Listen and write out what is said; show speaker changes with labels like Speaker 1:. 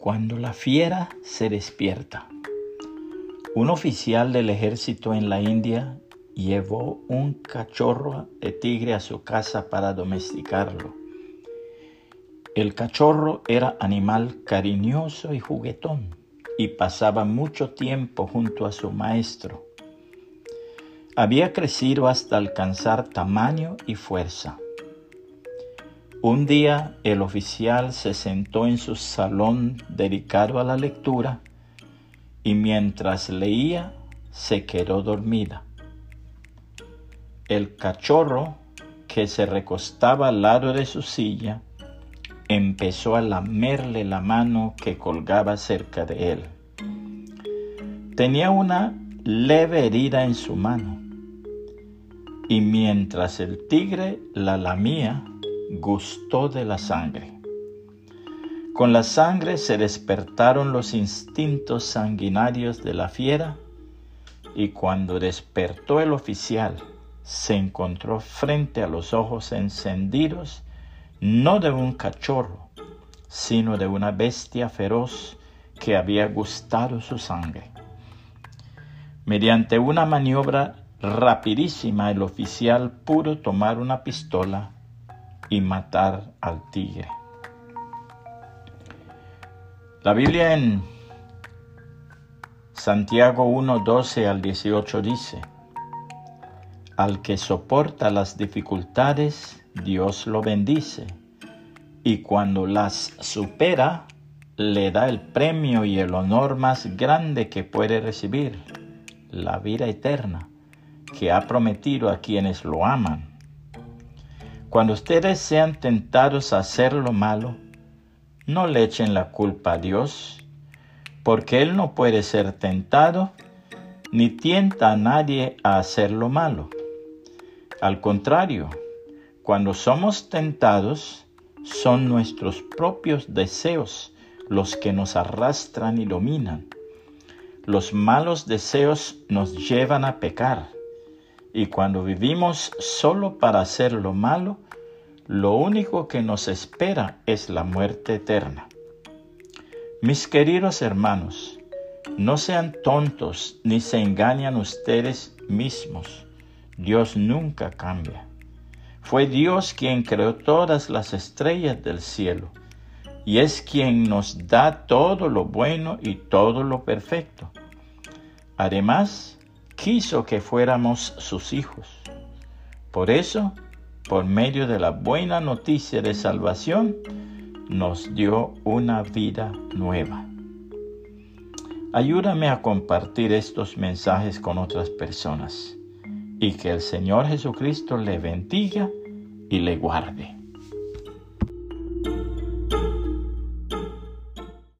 Speaker 1: Cuando la fiera se despierta. Un oficial del ejército en la India llevó un cachorro de tigre a su casa para domesticarlo. El cachorro era animal cariñoso y juguetón y pasaba mucho tiempo junto a su maestro. Había crecido hasta alcanzar tamaño y fuerza. Un día el oficial se sentó en su salón dedicado a la lectura y mientras leía se quedó dormida. El cachorro, que se recostaba al lado de su silla, empezó a lamerle la mano que colgaba cerca de él. Tenía una leve herida en su mano y mientras el tigre la lamía, gustó de la sangre. Con la sangre se despertaron los instintos sanguinarios de la fiera y cuando despertó el oficial se encontró frente a los ojos encendidos no de un cachorro, sino de una bestia feroz que había gustado su sangre. Mediante una maniobra rapidísima el oficial pudo tomar una pistola y matar al tigre. La Biblia en Santiago 1, 12 al 18 dice, Al que soporta las dificultades, Dios lo bendice, y cuando las supera, le da el premio y el honor más grande que puede recibir, la vida eterna, que ha prometido a quienes lo aman. Cuando ustedes sean tentados a hacer lo malo, no le echen la culpa a Dios, porque Él no puede ser tentado ni tienta a nadie a hacer lo malo. Al contrario, cuando somos tentados, son nuestros propios deseos los que nos arrastran y dominan. Los malos deseos nos llevan a pecar y cuando vivimos solo para hacer lo malo, lo único que nos espera es la muerte eterna. Mis queridos hermanos, no sean tontos ni se engañan ustedes mismos. Dios nunca cambia. Fue Dios quien creó todas las estrellas del cielo y es quien nos da todo lo bueno y todo lo perfecto. Además, quiso que fuéramos sus hijos. Por eso, por medio de la buena noticia de salvación, nos dio una vida nueva. Ayúdame a compartir estos mensajes con otras personas y que el Señor Jesucristo le bendiga y le guarde.